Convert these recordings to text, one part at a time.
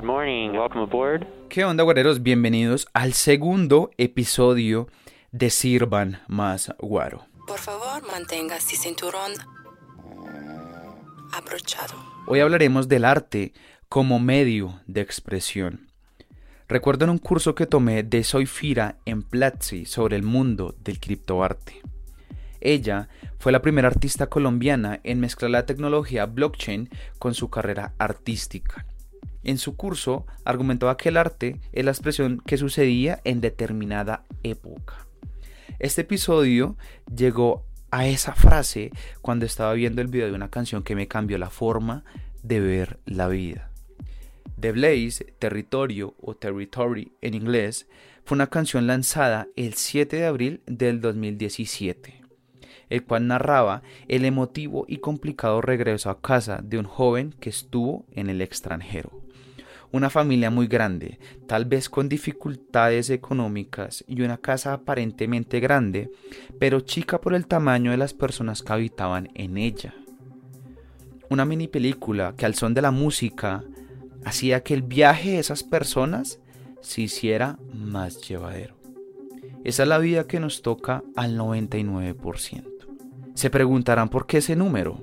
Good morning. Welcome aboard. ¿Qué onda, guareros? Bienvenidos al segundo episodio de Sirvan Más Guaro. Por favor, mantenga su cinturón abrochado. Hoy hablaremos del arte como medio de expresión. Recuerdo en un curso que tomé de Soifira en Platzi sobre el mundo del criptoarte. Ella fue la primera artista colombiana en mezclar la tecnología blockchain con su carrera artística. En su curso argumentaba que el arte es la expresión que sucedía en determinada época. Este episodio llegó a esa frase cuando estaba viendo el video de una canción que me cambió la forma de ver la vida. The Blaze, Territorio o Territory en inglés, fue una canción lanzada el 7 de abril del 2017, el cual narraba el emotivo y complicado regreso a casa de un joven que estuvo en el extranjero una familia muy grande, tal vez con dificultades económicas y una casa aparentemente grande, pero chica por el tamaño de las personas que habitaban en ella. Una mini película que al son de la música hacía que el viaje de esas personas se hiciera más llevadero. Esa es la vida que nos toca al 99%. Se preguntarán por qué ese número.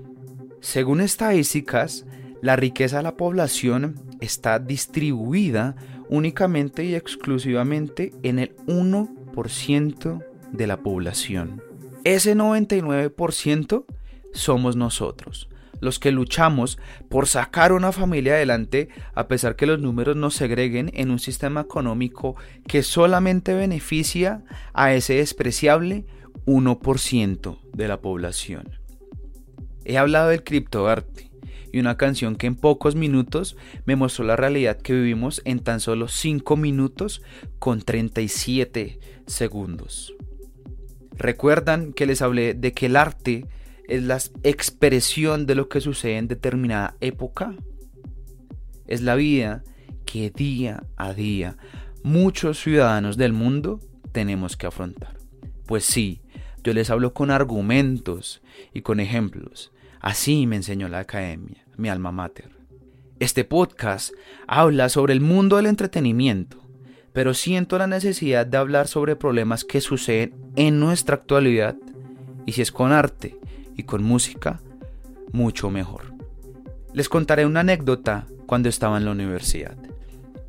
Según estadísticas, la riqueza de la población está distribuida únicamente y exclusivamente en el 1% de la población. Ese 99% somos nosotros, los que luchamos por sacar una familia adelante a pesar que los números nos segreguen en un sistema económico que solamente beneficia a ese despreciable 1% de la población. He hablado del criptoarte y una canción que en pocos minutos me mostró la realidad que vivimos en tan solo 5 minutos con 37 segundos. ¿Recuerdan que les hablé de que el arte es la expresión de lo que sucede en determinada época? Es la vida que día a día muchos ciudadanos del mundo tenemos que afrontar. Pues sí, yo les hablo con argumentos y con ejemplos Así me enseñó la academia, mi alma mater. Este podcast habla sobre el mundo del entretenimiento, pero siento la necesidad de hablar sobre problemas que suceden en nuestra actualidad y si es con arte y con música, mucho mejor. Les contaré una anécdota cuando estaba en la universidad.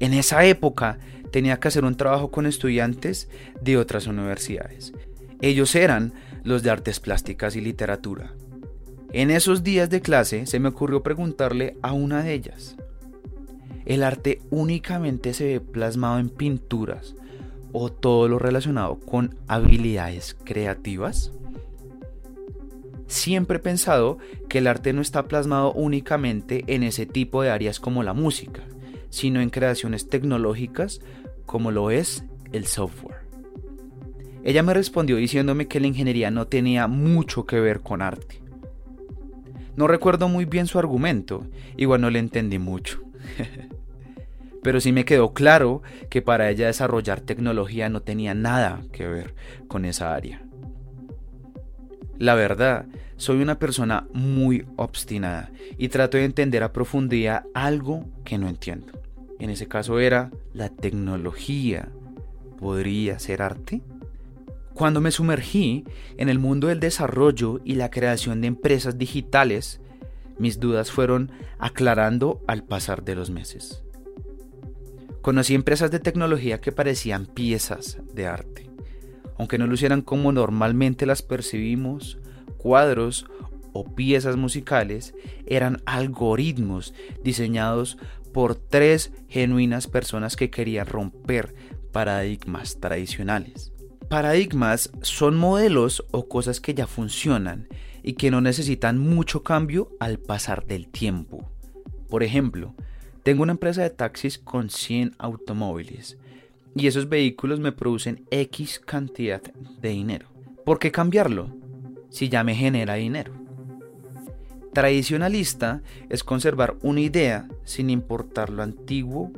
En esa época tenía que hacer un trabajo con estudiantes de otras universidades. Ellos eran los de artes plásticas y literatura. En esos días de clase se me ocurrió preguntarle a una de ellas, ¿el arte únicamente se ve plasmado en pinturas o todo lo relacionado con habilidades creativas? Siempre he pensado que el arte no está plasmado únicamente en ese tipo de áreas como la música, sino en creaciones tecnológicas como lo es el software. Ella me respondió diciéndome que la ingeniería no tenía mucho que ver con arte no recuerdo muy bien su argumento, igual no le entendí mucho. Pero sí me quedó claro que para ella desarrollar tecnología no tenía nada que ver con esa área. La verdad, soy una persona muy obstinada y trato de entender a profundidad algo que no entiendo. En ese caso era la tecnología. ¿Podría ser arte? Cuando me sumergí en el mundo del desarrollo y la creación de empresas digitales, mis dudas fueron aclarando al pasar de los meses. Conocí empresas de tecnología que parecían piezas de arte, aunque no lucieran como normalmente las percibimos, cuadros o piezas musicales, eran algoritmos diseñados por tres genuinas personas que querían romper paradigmas tradicionales. Paradigmas son modelos o cosas que ya funcionan y que no necesitan mucho cambio al pasar del tiempo. Por ejemplo, tengo una empresa de taxis con 100 automóviles y esos vehículos me producen X cantidad de dinero. ¿Por qué cambiarlo si ya me genera dinero? Tradicionalista es conservar una idea sin importar lo antiguo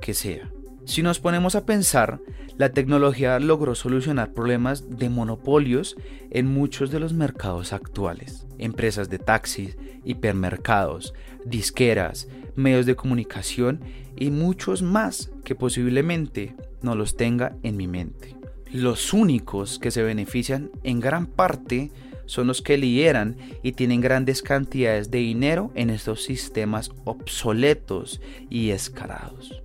que sea. Si nos ponemos a pensar, la tecnología logró solucionar problemas de monopolios en muchos de los mercados actuales. Empresas de taxis, hipermercados, disqueras, medios de comunicación y muchos más que posiblemente no los tenga en mi mente. Los únicos que se benefician en gran parte son los que lideran y tienen grandes cantidades de dinero en estos sistemas obsoletos y escarados.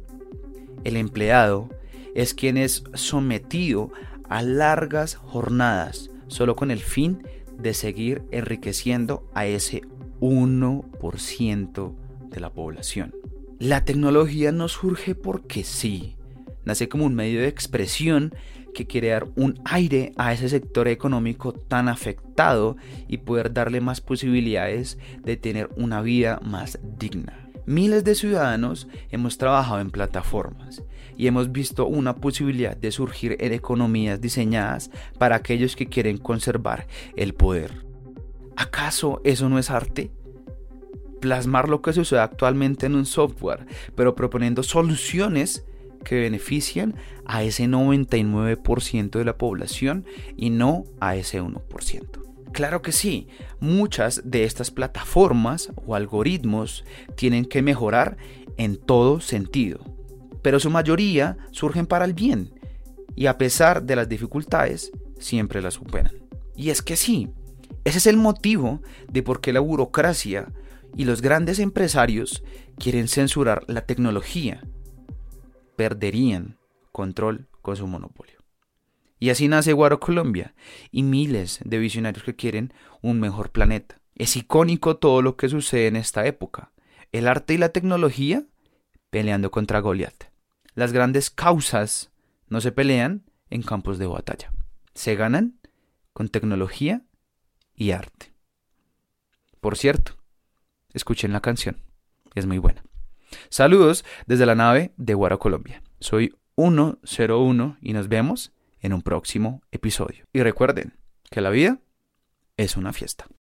El empleado es quien es sometido a largas jornadas solo con el fin de seguir enriqueciendo a ese 1% de la población. La tecnología no surge porque sí, nace como un medio de expresión que quiere dar un aire a ese sector económico tan afectado y poder darle más posibilidades de tener una vida más digna. Miles de ciudadanos hemos trabajado en plataformas y hemos visto una posibilidad de surgir en economías diseñadas para aquellos que quieren conservar el poder. ¿Acaso eso no es arte? Plasmar lo que sucede actualmente en un software, pero proponiendo soluciones que benefician a ese 99% de la población y no a ese 1%. Claro que sí, muchas de estas plataformas o algoritmos tienen que mejorar en todo sentido, pero su mayoría surgen para el bien y a pesar de las dificultades siempre las superan. Y es que sí, ese es el motivo de por qué la burocracia y los grandes empresarios quieren censurar la tecnología. Perderían control con su monopolio. Y así nace Guaro Colombia y miles de visionarios que quieren un mejor planeta. Es icónico todo lo que sucede en esta época. El arte y la tecnología peleando contra Goliath. Las grandes causas no se pelean en campos de batalla. Se ganan con tecnología y arte. Por cierto, escuchen la canción. Es muy buena. Saludos desde la nave de Guaro Colombia. Soy 101 y nos vemos en un próximo episodio. Y recuerden que la vida es una fiesta.